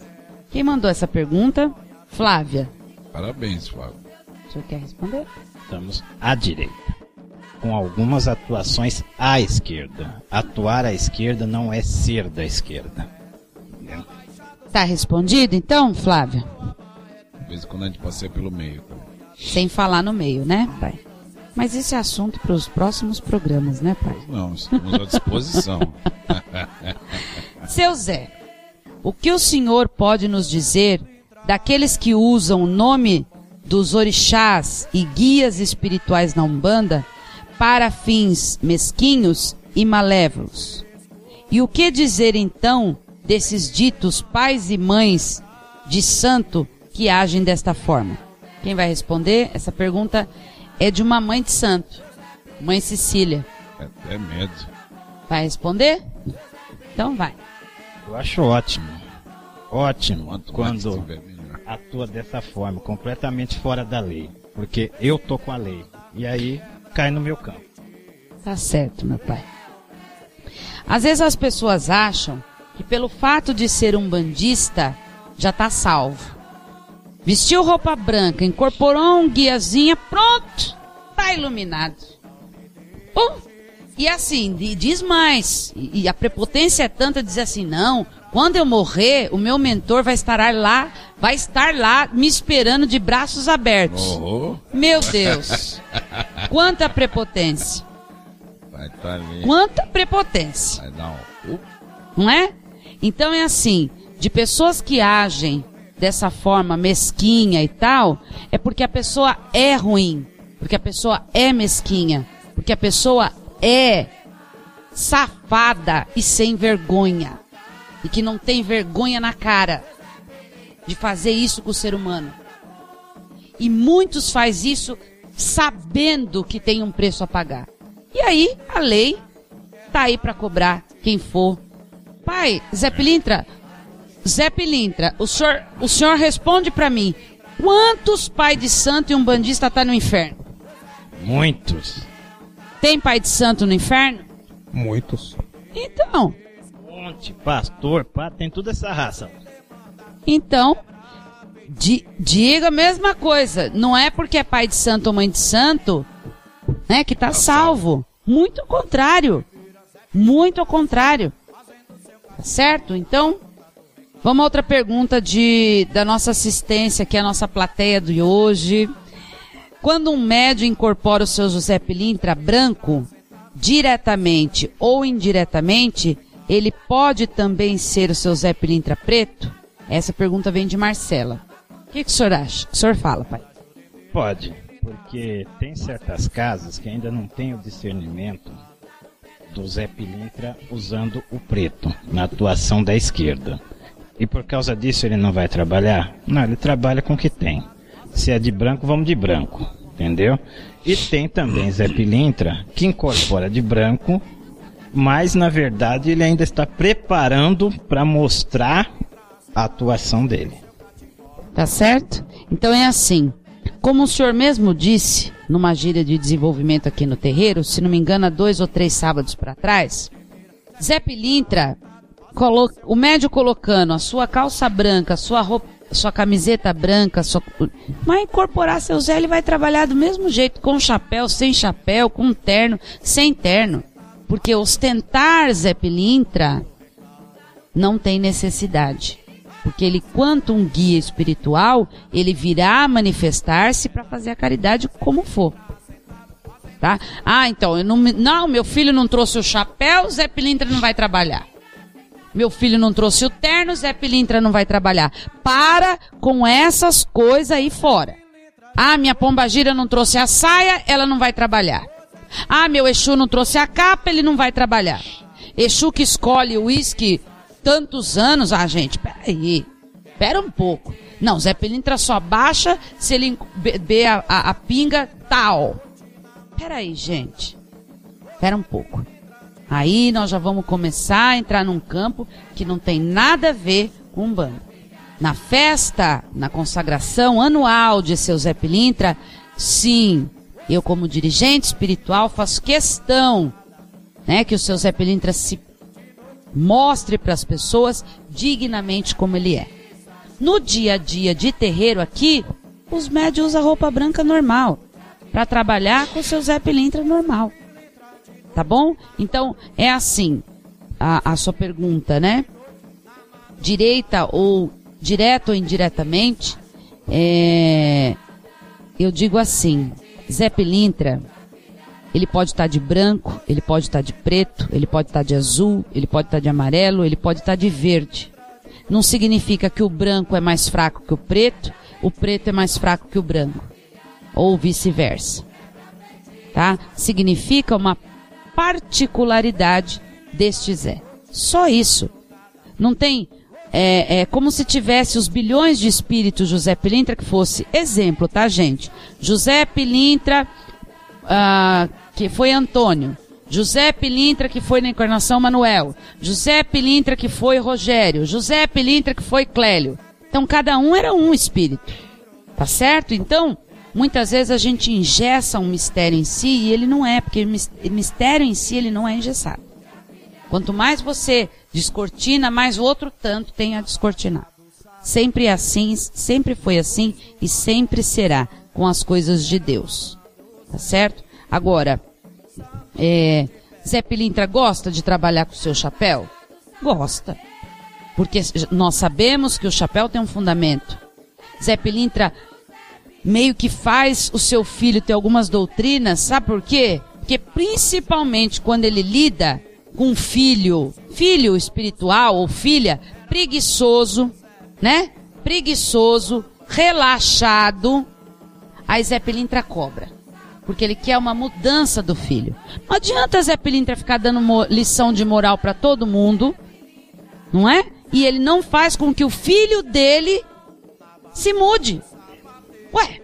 Quem mandou essa pergunta? Flávia. Parabéns, Flávio. O senhor quer responder? estamos à direita. Com algumas atuações à esquerda. Atuar à esquerda não é ser da esquerda. Tá respondido então, Flávia? De vez em quando a gente passeia pelo meio também. Sem falar no meio, né, pai? Mas esse é assunto para os próximos programas, né, pai? Não, estamos à disposição. (laughs) Seu Zé, o que o senhor pode nos dizer daqueles que usam o nome dos orixás e guias espirituais na Umbanda para fins mesquinhos e malévolos? E o que dizer então desses ditos pais e mães de santo que agem desta forma? Quem vai responder? Essa pergunta é de uma mãe de santo, mãe Cecília. É até medo. Vai responder? Então vai. Eu acho ótimo. Ótimo quando atua dessa forma, completamente fora da lei. Porque eu tô com a lei. E aí cai no meu campo. Tá certo, meu pai. Às vezes as pessoas acham que pelo fato de ser um bandista já tá salvo. Vestiu roupa branca, incorporou um guiazinha, pronto, tá iluminado. Pum. E assim, di- diz mais, e e a prepotência é tanta dizer assim, não, quando eu morrer, o meu mentor vai estar lá, vai estar lá me esperando de braços abertos. Oh, Meu Deus. Quanta prepotência. vai estar ali. Quanta prepotência, Vai dar um. Uh, não é? Então é assim, de pessoas que agem dessa forma mesquinha e tal, é porque a pessoa é ruim, porque a pessoa é mesquinha, porque a pessoa é safada e sem vergonha, e que não tem vergonha na cara de fazer isso com o ser humano. E muitos faz isso sabendo que tem um preço a pagar. E aí a lei tá aí para cobrar quem for. Pai, Zé Pilintra, Zé Pilintra, o senhor, o senhor responde para mim. Quantos pai de santo e um bandista tá no inferno? Muitos. Tem pai de santo no inferno? Muitos. Então, Monte, pastor, pá, tem toda essa raça. então, di- diga a mesma coisa. Não é porque é pai de santo ou mãe de santo, né, que tá salvo. Muito ao contrário. Muito ao contrário. Certo? Então, vamos a outra pergunta de, da nossa assistência, que é a nossa plateia de hoje. Quando um médio incorpora o seu José Pilintra branco, diretamente ou indiretamente, ele pode também ser o seu Zé Pilintra preto? Essa pergunta vem de Marcela. O que, que o senhor acha? O senhor fala, pai. Pode, porque tem certas casas que ainda não tem o discernimento do Zé Pilintra usando o preto na atuação da esquerda. E por causa disso ele não vai trabalhar? Não, ele trabalha com o que tem. Se é de branco, vamos de branco, entendeu? E tem também Zé Pilintra que incorpora de branco, mas na verdade ele ainda está preparando para mostrar a atuação dele. Tá certo? Então é assim. Como o senhor mesmo disse numa gíria de desenvolvimento aqui no terreiro, se não me engano, há dois ou três sábados para trás, Zé Pilintra, o médio colocando a sua calça branca, a sua roupa, sua camiseta branca, sua... mas incorporar seu Zé, ele vai trabalhar do mesmo jeito, com chapéu, sem chapéu, com terno, sem terno. Porque ostentar Zé Pilintra não tem necessidade. Porque ele, quanto um guia espiritual, ele virá manifestar-se para fazer a caridade como for. Tá? Ah, então, não, não, meu filho não trouxe o chapéu, Zé Pilintra não vai trabalhar. Meu filho não trouxe o terno, Zé Pilintra não vai trabalhar. Para com essas coisas aí fora. Ah, minha pombagira não trouxe a saia, ela não vai trabalhar. Ah, meu Exu não trouxe a capa, ele não vai trabalhar. Exu que escolhe o uísque tantos anos. Ah, gente, peraí. Pera um pouco. Não, Zé Pilintra só baixa se ele beber a, a, a pinga tal. Peraí, gente. Pera um pouco. Aí nós já vamos começar a entrar num campo que não tem nada a ver com um bando. Na festa, na consagração anual de seu Zé Pilintra, sim, eu como dirigente espiritual faço questão, né, que o seu Zé Pilintra se mostre para as pessoas dignamente como ele é. No dia a dia de terreiro aqui, os médios usam roupa branca normal. para trabalhar com o seu Zé Pilintra normal. Tá bom? Então, é assim a, a sua pergunta, né? Direita ou direto ou indiretamente, é, eu digo assim, Zé Pilintra, ele pode estar tá de branco, ele pode estar tá de preto, ele pode estar tá de azul, ele pode estar de amarelo, ele pode estar de verde. Não significa que o branco é mais fraco que o preto, o preto é mais fraco que o branco. Ou vice-versa. Tá? Significa uma particularidade deste Zé. Só isso. Não tem. É, é como se tivesse os bilhões de espíritos José Pilintra que fosse exemplo, tá, gente? José Pilintra, ah, que foi Antônio. José Pilintra, que foi na encarnação Manuel. José Pilintra, que foi Rogério. José Pilintra, que foi Clélio. Então, cada um era um espírito. Tá certo? Então, muitas vezes a gente ingessa um mistério em si e ele não é, porque mistério em si ele não é engessado. Quanto mais você descortina, mais o outro tanto tem a descortinar. Sempre é assim, sempre foi assim e sempre será com as coisas de Deus. Tá certo? Agora, é, Zé Pilintra gosta de trabalhar com o seu chapéu? Gosta. Porque nós sabemos que o chapéu tem um fundamento. Zé Pilintra meio que faz o seu filho ter algumas doutrinas, sabe por quê? Porque principalmente quando ele lida com filho, filho espiritual ou filha preguiçoso, né? Preguiçoso, relaxado, aí Zé Pilintra cobra. Porque ele quer uma mudança do filho. Não adianta Zé Pilintra ficar dando lição de moral para todo mundo, não é? E ele não faz com que o filho dele se mude. Ué,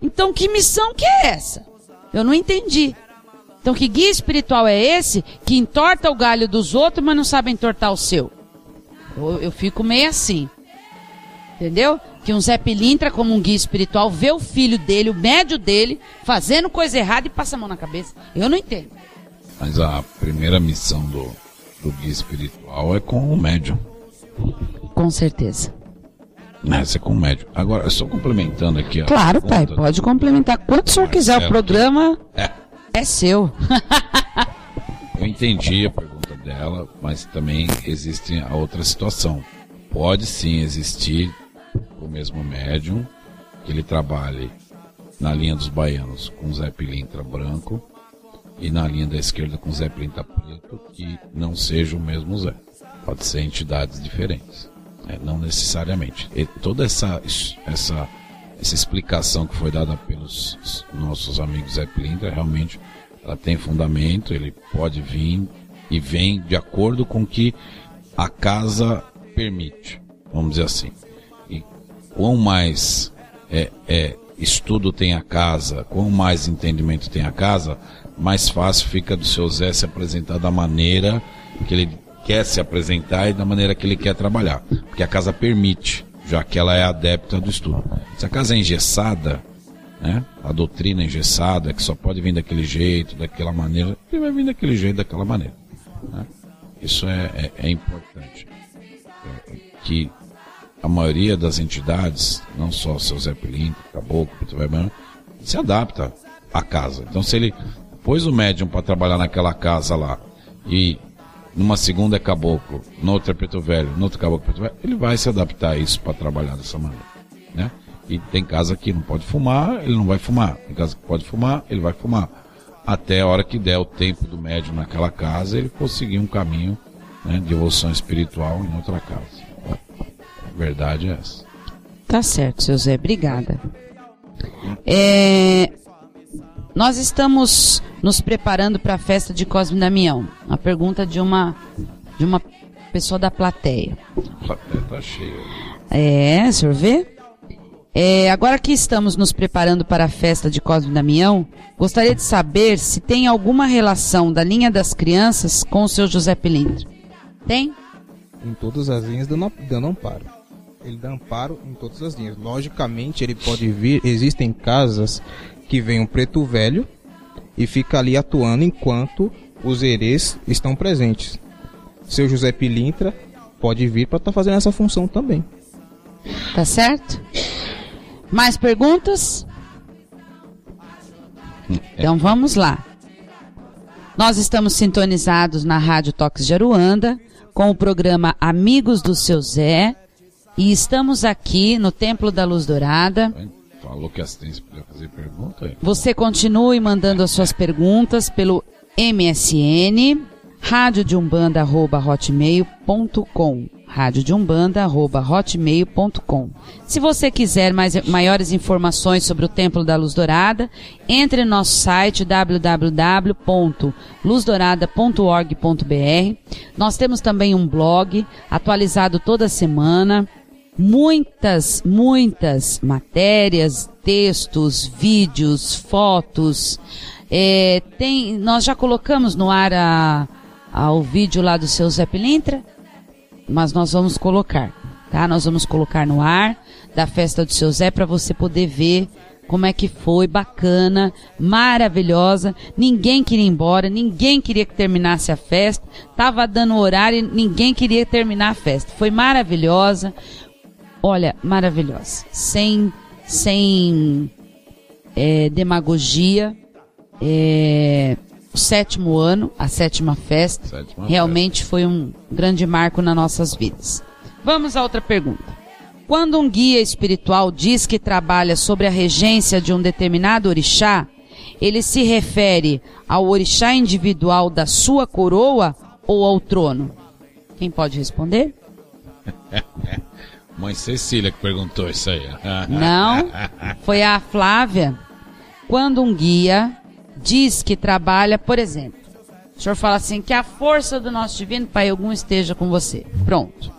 então que missão que é essa? Eu não entendi. Então que guia espiritual é esse que entorta o galho dos outros, mas não sabe entortar o seu? Eu, eu fico meio assim. Entendeu? Que um Zé Pilintra, como um guia espiritual, vê o filho dele, o médio dele, fazendo coisa errada e passa a mão na cabeça. Eu não entendo. Mas a primeira missão do, do guia espiritual é com o médium. Com certeza. Nessa com o médium. Agora, só complementando aqui. Claro, pai, pode complementar. Quanto o senhor quiser, o programa é, é seu. (laughs) Eu entendi a pergunta dela, mas também existe a outra situação. Pode sim existir o mesmo médium, que ele trabalhe na linha dos baianos com Zé Pilintra branco e na linha da esquerda com Zé Pilintra preto, que não seja o mesmo Zé. Pode ser entidades diferentes. É, não necessariamente. E toda essa, essa, essa explicação que foi dada pelos nossos amigos Zé Pilintra, realmente ela tem fundamento, ele pode vir e vem de acordo com o que a casa permite, vamos dizer assim. Quanto mais é, é, estudo tem a casa, quanto mais entendimento tem a casa, mais fácil fica do seu Zé se apresentar da maneira que ele quer se apresentar e da maneira que ele quer trabalhar. Porque a casa permite, já que ela é adepta do estudo. Se a casa é engessada, né, a doutrina é engessada, que só pode vir daquele jeito, daquela maneira, ele vai vir daquele jeito, daquela maneira. Né? Isso é, é, é importante. É, que a maioria das entidades, não só o seu Zé Pilinto, Caboclo, se adapta à casa. Então se ele pôs o médium para trabalhar naquela casa lá e numa segunda é caboclo, noutra é preto velho, noutra caboclo preto velho, ele vai se adaptar a isso para trabalhar dessa maneira, né? E tem casa que não pode fumar, ele não vai fumar. Tem casa que pode fumar, ele vai fumar. Até a hora que der o tempo do médium naquela casa, ele conseguir um caminho né, de evolução espiritual em outra casa. Verdade é essa. Tá certo, seu Zé. Obrigada. É, nós estamos nos preparando para a festa de Cosme Damião. Uma pergunta de uma de uma pessoa da plateia. A plateia tá cheia. É, o senhor vê? É, agora que estamos nos preparando para a festa de Cosme Damião, gostaria de saber se tem alguma relação da linha das crianças com o seu José Pilintra. Tem? Em todas as linhas dando, dando amparo. Ele dá amparo em todas as linhas. Logicamente, ele pode vir. Existem casas que vem um preto velho e fica ali atuando enquanto os herês estão presentes. Seu José Pilintra pode vir para estar tá fazendo essa função também. Tá certo? Mais perguntas? Então vamos lá. Nós estamos sintonizados na Rádio Toques de Aruanda com o programa Amigos do Seu Zé e estamos aqui no Templo da Luz Dourada. Falou que assistência podia fazer pergunta. Você continue mandando as suas perguntas pelo MSN radiodeumbanda@hotmail.com radiodeumbanda@hotmail.com. Se você quiser mais, maiores informações sobre o Templo da Luz Dourada, entre no nosso site www.luzdourada.org.br. Nós temos também um blog atualizado toda semana muitas, muitas matérias, textos, vídeos, fotos. É, tem, nós já colocamos no ar a, a, o vídeo lá do seu Zé Pilintra, mas nós vamos colocar, tá? Nós vamos colocar no ar da festa do seu Zé para você poder ver como é que foi, bacana, maravilhosa. Ninguém queria ir embora, ninguém queria que terminasse a festa. Tava dando horário e ninguém queria terminar a festa. Foi maravilhosa olha, maravilhosa. Sem, sem é, demagogia. É, o sétimo ano, a sétima festa, Sétima realmente foi um grande marco nas nossas vidas. Vamos a outra pergunta. Quando um guia espiritual diz que trabalha sobre a regência de um determinado orixá, ele se refere ao orixá individual da sua coroa ou ao trono? Quem pode responder? (laughs) Mãe Cecília que perguntou isso aí. (laughs) Não, foi a Flávia. Quando um guia diz que trabalha, por exemplo, o senhor fala assim, que a força do nosso divino Pai algum esteja com você. Pronto.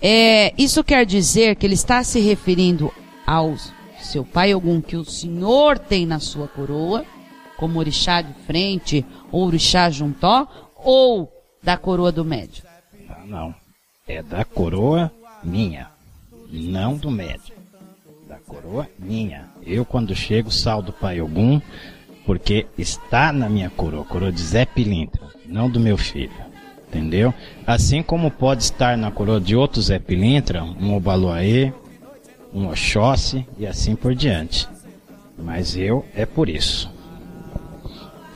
É, isso quer dizer que ele está se referindo ao seu Pai algum que o senhor tem na sua coroa, como orixá de frente ou orixá juntó, ou da coroa do médio. Ah, não. É da coroa minha, não do médico. Da coroa minha. Eu, quando chego, saldo Pai Ogum, porque está na minha coroa, coroa de Zé Pilintra, não do meu filho. Entendeu? Assim como pode estar na coroa de outro Zé Pilintra, um Obaluaê, um Oxóssi e assim por diante. Mas eu é por isso.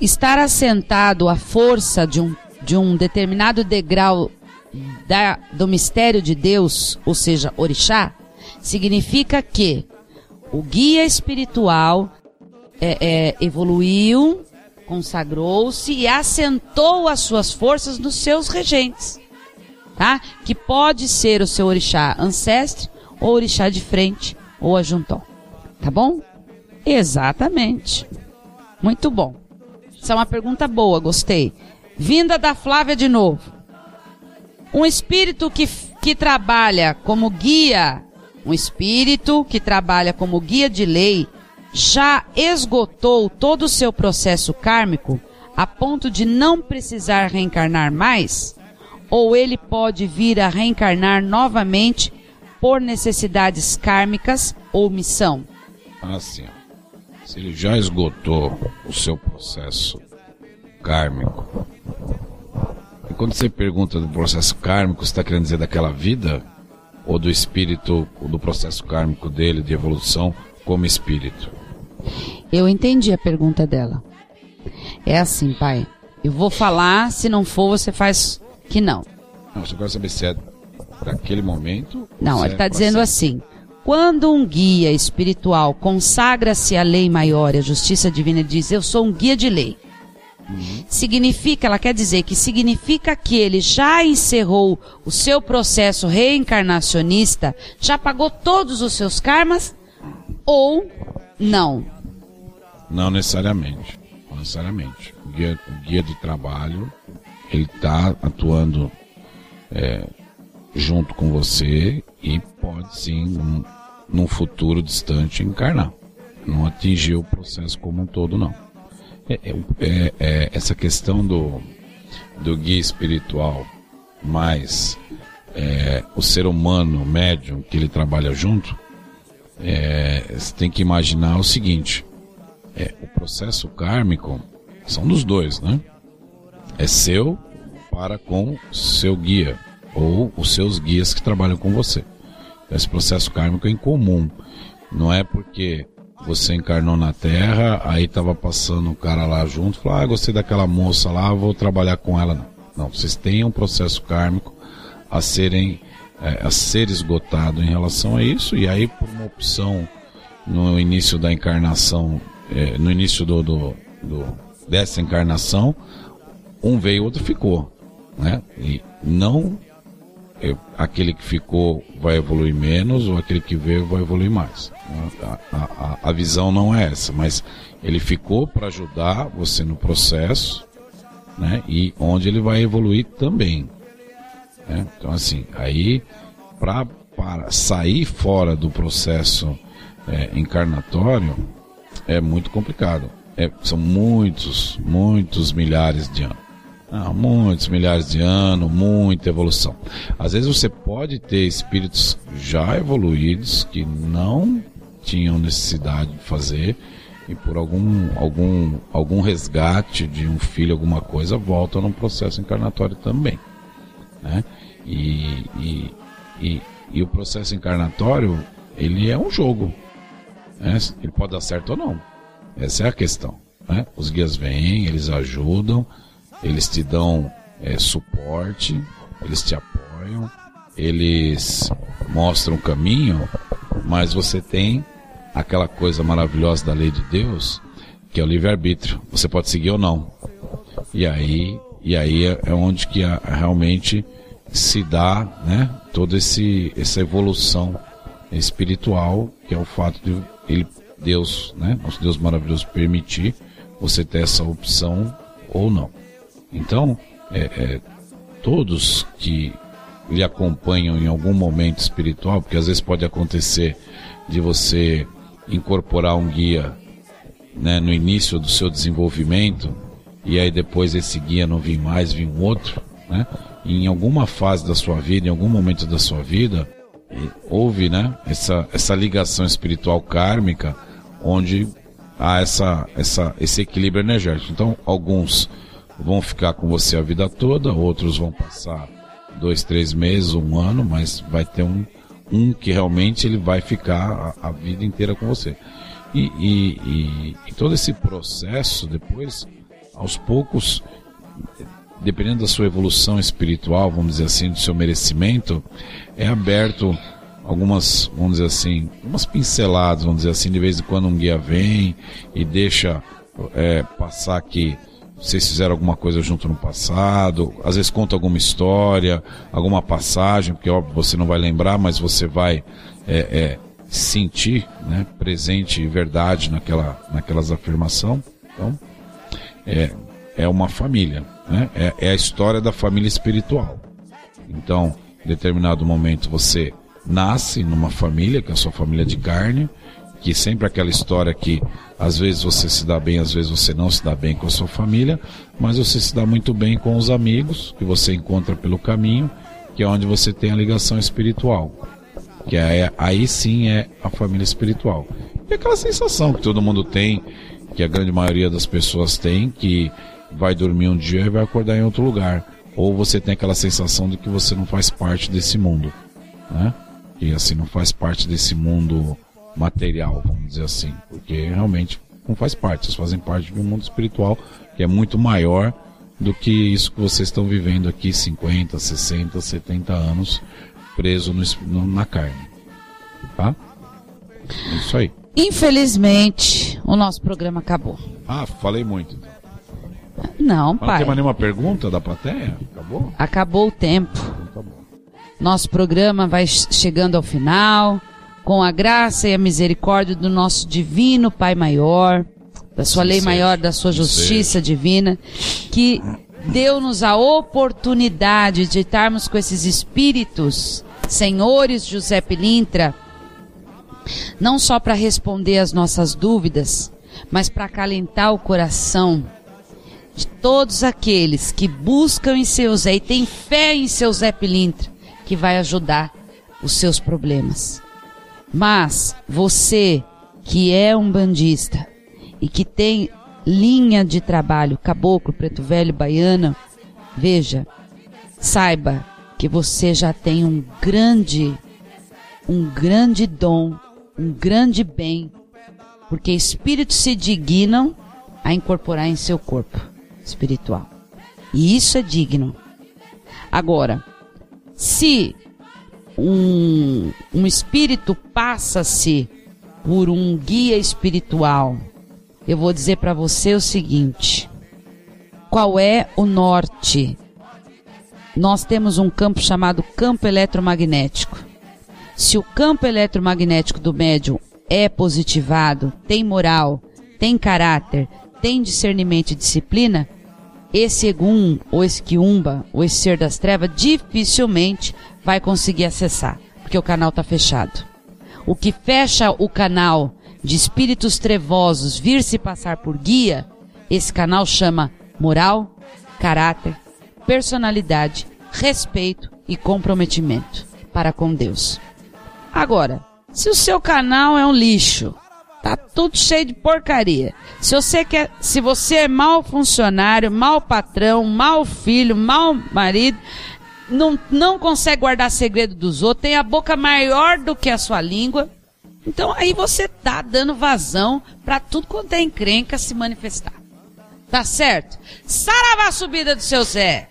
estar assentado à força de um, de um determinado degrau da, do mistério de Deus, ou seja, orixá, significa que o guia espiritual é, é, evoluiu, consagrou-se e assentou as suas forças nos seus regentes, tá? Que pode ser o seu orixá ancestre, ou orixá de frente, ou ajuntó, tá bom? Exatamente. Muito bom. Essa é uma pergunta boa, gostei. Vinda da Flávia de novo. Um espírito que, que trabalha como guia, um espírito que trabalha como guia de lei, já esgotou todo o seu processo kármico a ponto de não precisar reencarnar mais? Ou ele pode vir a reencarnar novamente por necessidades kármicas ou missão? Assim, se ele já esgotou o seu processo kármico, e quando você pergunta do processo kármico, você está querendo dizer daquela vida? Ou do espírito, ou do processo kármico dele, de evolução, como espírito? Eu entendi a pergunta dela. É assim, pai. Eu vou falar, se não for, você faz que não. Não, eu só quero saber se é para aquele momento. Não, ele é está pra dizendo sempre. assim: quando um guia espiritual consagra-se à lei maior e à justiça divina, diz: Eu sou um guia de lei. Significa, ela quer dizer que significa que ele já encerrou o seu processo reencarnacionista, já pagou todos os seus karmas ou não? Não necessariamente. Não necessariamente. O guia, o guia de trabalho, ele está atuando é, junto com você e pode sim, num, num futuro distante, encarnar. Não atingir o processo como um todo, não. É, é, é, é, essa questão do, do guia espiritual mais é, o ser humano médium que ele trabalha junto, é, você tem que imaginar o seguinte: é, o processo kármico são dos dois, né? É seu para com seu guia ou os seus guias que trabalham com você. Esse processo kármico é incomum. Não é porque você encarnou na Terra, aí tava passando o cara lá junto, falou, ah, gostei daquela moça lá, vou trabalhar com ela. Não, não vocês têm um processo kármico a serem é, a ser esgotado em relação a isso, e aí por uma opção no início da encarnação, é, no início do, do, do, dessa encarnação, um veio, outro ficou, né? E não aquele que ficou vai evoluir menos ou aquele que veio vai evoluir mais. A, a, a visão não é essa, mas ele ficou para ajudar você no processo, né? E onde ele vai evoluir também. Né? Então assim, aí para sair fora do processo é, encarnatório é muito complicado. É, são muitos, muitos milhares de anos. Ah, muitos milhares de anos, muita evolução. Às vezes você pode ter espíritos já evoluídos que não tinham necessidade de fazer e por algum, algum, algum resgate de um filho, alguma coisa, voltam num processo encarnatório também. Né? E, e, e, e o processo encarnatório, ele é um jogo. Né? Ele pode dar certo ou não. Essa é a questão. Né? Os guias vêm, eles ajudam, eles te dão é, suporte, eles te apoiam, eles mostram o caminho, mas você tem aquela coisa maravilhosa da lei de Deus, que é o livre-arbítrio. Você pode seguir ou não. E aí, e aí é, é onde que realmente se dá, né, toda esse essa evolução espiritual, que é o fato de ele Deus, né, nosso Deus maravilhoso permitir você ter essa opção ou não. Então, é, é, todos que lhe acompanham em algum momento espiritual, porque às vezes pode acontecer de você incorporar um guia né, no início do seu desenvolvimento e aí depois esse guia não vir mais, vir um outro, né? Em alguma fase da sua vida, em algum momento da sua vida, houve, né, essa, essa ligação espiritual kármica onde há essa, essa, esse equilíbrio energético. Então, alguns vão ficar com você a vida toda, outros vão passar dois, três meses, um ano, mas vai ter um, um que realmente ele vai ficar a, a vida inteira com você. E, e, e, todo esse processo depois, aos poucos, dependendo da sua evolução espiritual, vamos dizer assim, do seu merecimento, é aberto algumas, vamos dizer assim, umas pinceladas, vamos dizer assim, de vez em quando um guia vem e deixa é, passar que vocês fizeram alguma coisa junto no passado, às vezes conta alguma história, alguma passagem, porque óbvio você não vai lembrar, mas você vai é, é, sentir né, presente e verdade naquela, naquelas afirmações. Então, é, é uma família, né? é, é a história da família espiritual. Então, em determinado momento você nasce numa família, que é a sua família de carne, que sempre aquela história que às vezes você se dá bem, às vezes você não se dá bem com a sua família, mas você se dá muito bem com os amigos que você encontra pelo caminho, que é onde você tem a ligação espiritual. Que é, aí sim é a família espiritual. E aquela sensação que todo mundo tem, que a grande maioria das pessoas tem, que vai dormir um dia e vai acordar em outro lugar. Ou você tem aquela sensação de que você não faz parte desse mundo. Né? E assim, não faz parte desse mundo material, vamos dizer assim, porque realmente não faz parte, vocês fazem parte de um mundo espiritual que é muito maior do que isso que vocês estão vivendo aqui 50, 60, 70 anos preso no, no, na carne. Tá? É isso aí. Infelizmente, o nosso programa acabou. Ah, falei muito. Não, pai. Não tem mais nenhuma pergunta da plateia? Acabou? Acabou o tempo. Então, tá Nosso programa vai chegando ao final com a graça e a misericórdia do nosso divino Pai Maior, da sua lei maior, da sua justiça divina, que deu-nos a oportunidade de estarmos com esses espíritos, senhores José Pilintra, não só para responder as nossas dúvidas, mas para acalentar o coração de todos aqueles que buscam em seu Zé e têm fé em seu Zé Pilintra, que vai ajudar os seus problemas. Mas você que é um bandista e que tem linha de trabalho caboclo, preto velho, baiana, veja, saiba que você já tem um grande um grande dom, um grande bem Porque espíritos se dignam a incorporar em seu corpo espiritual. E isso é digno. Agora, se um, um espírito passa-se por um guia espiritual, eu vou dizer para você o seguinte: qual é o norte? Nós temos um campo chamado campo eletromagnético. Se o campo eletromagnético do médium é positivado, tem moral, tem caráter, tem discernimento e disciplina, esse Egum, ou esse Quiumba, ou esse Ser das Trevas, dificilmente vai conseguir acessar, porque o canal está fechado. O que fecha o canal de espíritos trevosos vir se passar por guia, esse canal chama moral, caráter, personalidade, respeito e comprometimento para com Deus. Agora, se o seu canal é um lixo, tá tudo cheio de porcaria. Se você quer, se você é mau funcionário, mau patrão, mau filho, mau marido, não, não consegue guardar segredo dos outros, tem a boca maior do que a sua língua, então aí você tá dando vazão para tudo quanto é encrenca se manifestar. Tá certo? Saravá subida do seu Zé.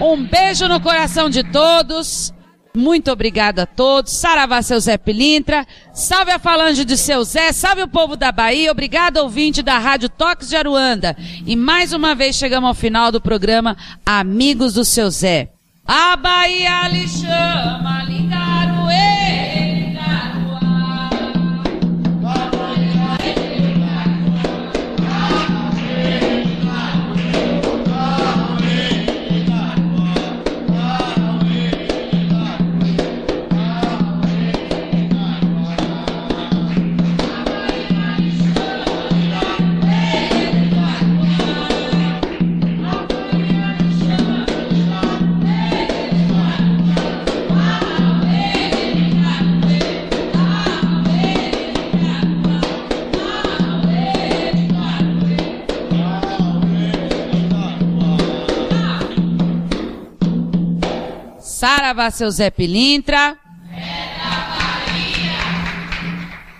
Um beijo no coração de todos. Muito obrigada a todos. Saravá, seu Zé Pilintra. Salve a falange de seu Zé. Salve o povo da Bahia. Obrigado, ouvinte da Rádio Toques de Aruanda. E mais uma vez chegamos ao final do programa Amigos do seu Zé. A Bahia lhe chama, Lingaruê. Saravá, seu Zé Pilintra.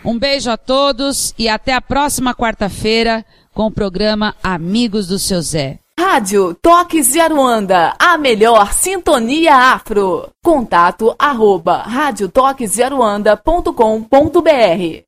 Um beijo a todos e até a próxima quarta-feira com o programa Amigos do Seu Zé. Rádio Toques de Aruanda, a melhor sintonia afro. Contato arroba radiotoquesdearuanda.com.br